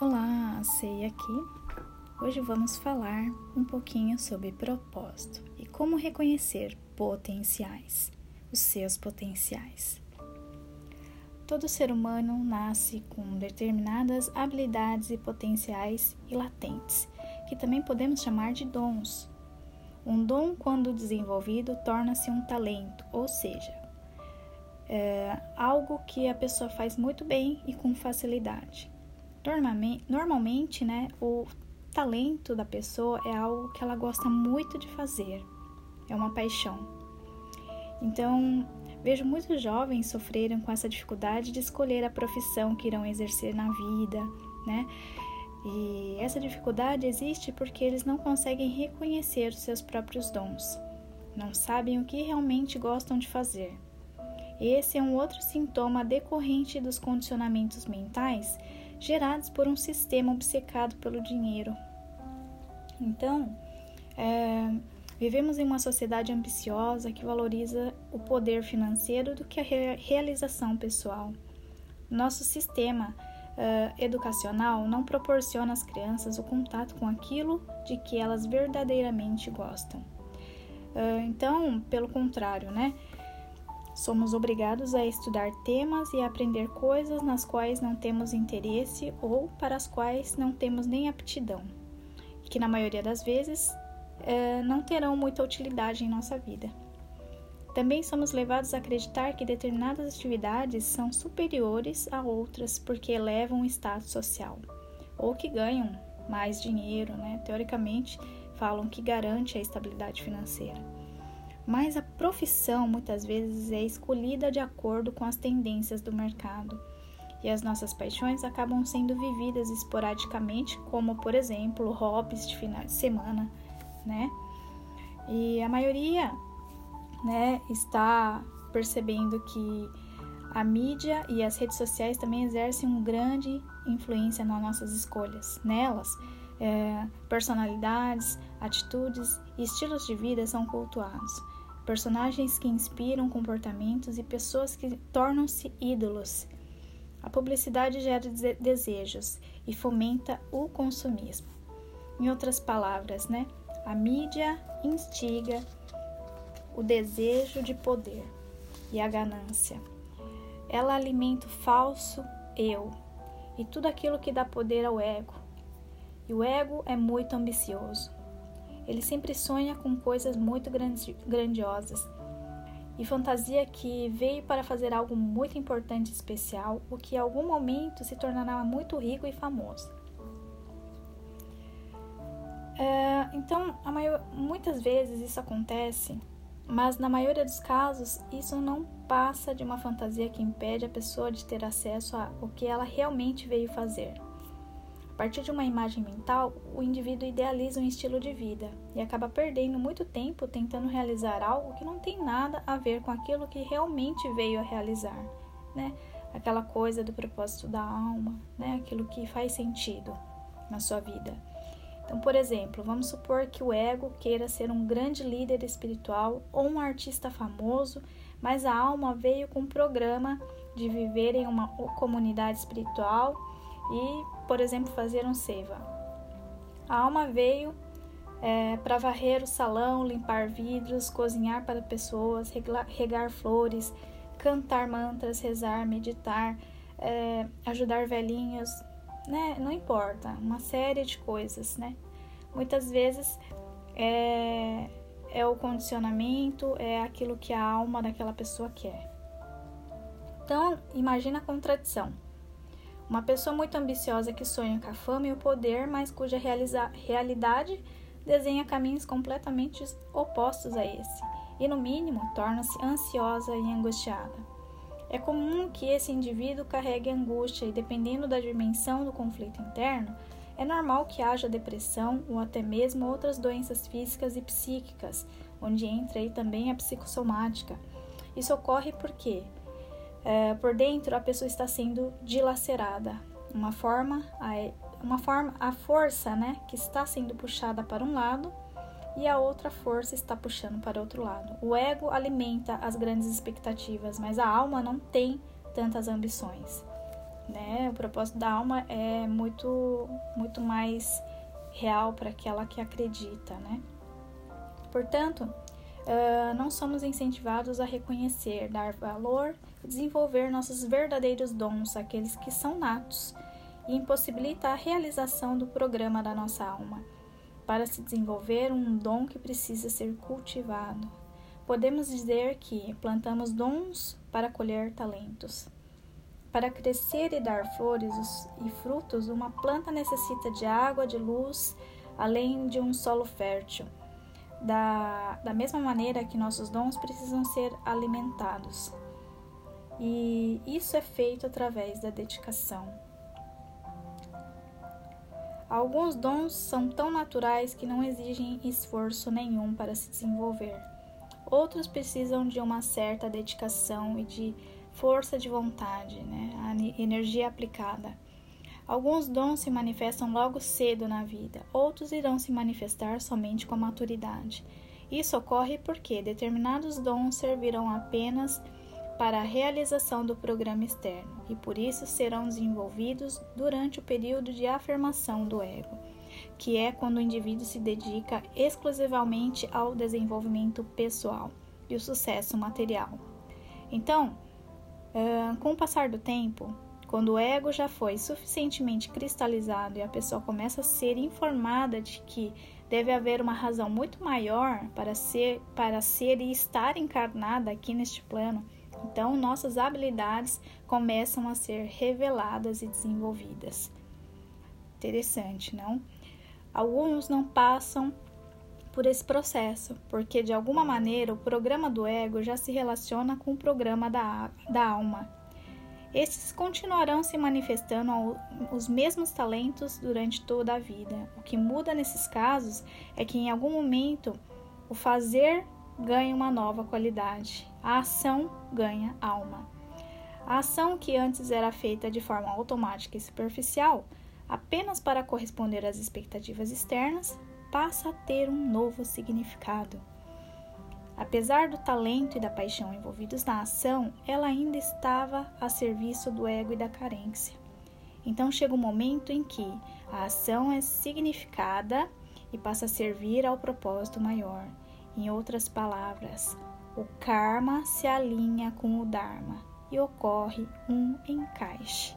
Olá, Sei aqui. Hoje vamos falar um pouquinho sobre propósito e como reconhecer potenciais, os seus potenciais. Todo ser humano nasce com determinadas habilidades e potenciais e latentes, que também podemos chamar de dons. Um dom, quando desenvolvido, torna-se um talento, ou seja, é algo que a pessoa faz muito bem e com facilidade. Normalmente, né, o talento da pessoa é algo que ela gosta muito de fazer, é uma paixão. Então, vejo muitos jovens sofrerem com essa dificuldade de escolher a profissão que irão exercer na vida, né? E essa dificuldade existe porque eles não conseguem reconhecer os seus próprios dons, não sabem o que realmente gostam de fazer. Esse é um outro sintoma decorrente dos condicionamentos mentais gerados por um sistema obcecado pelo dinheiro. Então, é, vivemos em uma sociedade ambiciosa que valoriza o poder financeiro do que a re realização pessoal. Nosso sistema uh, educacional não proporciona às crianças o contato com aquilo de que elas verdadeiramente gostam. Uh, então, pelo contrário, né? Somos obrigados a estudar temas e a aprender coisas nas quais não temos interesse ou para as quais não temos nem aptidão, que na maioria das vezes é, não terão muita utilidade em nossa vida. Também somos levados a acreditar que determinadas atividades são superiores a outras porque elevam o status social ou que ganham mais dinheiro, né? Teoricamente, falam que garante a estabilidade financeira mas a profissão muitas vezes é escolhida de acordo com as tendências do mercado. E as nossas paixões acabam sendo vividas esporadicamente, como por exemplo, hobbies de final de semana, né? E a maioria, né, está percebendo que a mídia e as redes sociais também exercem uma grande influência nas nossas escolhas. Nelas, é, personalidades, atitudes e estilos de vida são cultuados personagens que inspiram comportamentos e pessoas que tornam-se ídolos. A publicidade gera desejos e fomenta o consumismo. Em outras palavras, né? A mídia instiga o desejo de poder e a ganância. Ela alimenta o falso eu e tudo aquilo que dá poder ao ego. E o ego é muito ambicioso. Ele sempre sonha com coisas muito grandiosas e fantasia que veio para fazer algo muito importante e especial, o que em algum momento se tornará muito rico e famoso. É, então, maior, muitas vezes isso acontece, mas na maioria dos casos isso não passa de uma fantasia que impede a pessoa de ter acesso ao que ela realmente veio fazer partir de uma imagem mental, o indivíduo idealiza um estilo de vida e acaba perdendo muito tempo tentando realizar algo que não tem nada a ver com aquilo que realmente veio a realizar, né? Aquela coisa do propósito da alma, né? Aquilo que faz sentido na sua vida. Então, por exemplo, vamos supor que o ego queira ser um grande líder espiritual ou um artista famoso, mas a alma veio com um programa de viver em uma comunidade espiritual e, por exemplo, fazer um seva. A alma veio é, para varrer o salão, limpar vidros, cozinhar para pessoas, regar, regar flores, cantar mantras, rezar, meditar, é, ajudar velhinhos, né? Não importa, uma série de coisas, né? Muitas vezes é, é o condicionamento, é aquilo que a alma daquela pessoa quer. Então, imagina a contradição. Uma pessoa muito ambiciosa que sonha com a fama e o poder, mas cuja realidade desenha caminhos completamente opostos a esse, e no mínimo torna-se ansiosa e angustiada. É comum que esse indivíduo carregue angústia e, dependendo da dimensão do conflito interno, é normal que haja depressão ou até mesmo outras doenças físicas e psíquicas, onde entra aí também a psicossomática. Isso ocorre porque é, por dentro a pessoa está sendo dilacerada. Uma forma, a, uma forma, a força, né, que está sendo puxada para um lado e a outra força está puxando para outro lado. O ego alimenta as grandes expectativas, mas a alma não tem tantas ambições. né? O propósito da alma é muito, muito mais real para aquela que acredita, né? Portanto, uh, não somos incentivados a reconhecer, dar valor e desenvolver nossos verdadeiros dons, aqueles que são natos, e impossibilita a realização do programa da nossa alma. Para se desenvolver um dom que precisa ser cultivado. Podemos dizer que plantamos dons para colher talentos. Para crescer e dar flores e frutos, uma planta necessita de água, de luz, além de um solo fértil. Da, da mesma maneira que nossos dons precisam ser alimentados. E isso é feito através da dedicação. Alguns dons são tão naturais que não exigem esforço nenhum para se desenvolver. Outros precisam de uma certa dedicação e de força de vontade, né? a energia aplicada. Alguns dons se manifestam logo cedo na vida, outros irão se manifestar somente com a maturidade. Isso ocorre porque determinados dons servirão apenas para a realização do programa externo e por isso serão desenvolvidos durante o período de afirmação do ego, que é quando o indivíduo se dedica exclusivamente ao desenvolvimento pessoal e o sucesso material. Então, com o passar do tempo, quando o ego já foi suficientemente cristalizado e a pessoa começa a ser informada de que deve haver uma razão muito maior para ser, para ser e estar encarnada aqui neste plano, então nossas habilidades começam a ser reveladas e desenvolvidas. Interessante, não? Alguns não passam por esse processo, porque de alguma maneira o programa do ego já se relaciona com o programa da, da alma. Estes continuarão se manifestando os mesmos talentos durante toda a vida. O que muda nesses casos é que em algum momento o fazer ganha uma nova qualidade, a ação ganha alma. A ação que antes era feita de forma automática e superficial, apenas para corresponder às expectativas externas, passa a ter um novo significado. Apesar do talento e da paixão envolvidos na ação, ela ainda estava a serviço do ego e da carência. Então chega o um momento em que a ação é significada e passa a servir ao propósito maior. Em outras palavras, o karma se alinha com o dharma e ocorre um encaixe.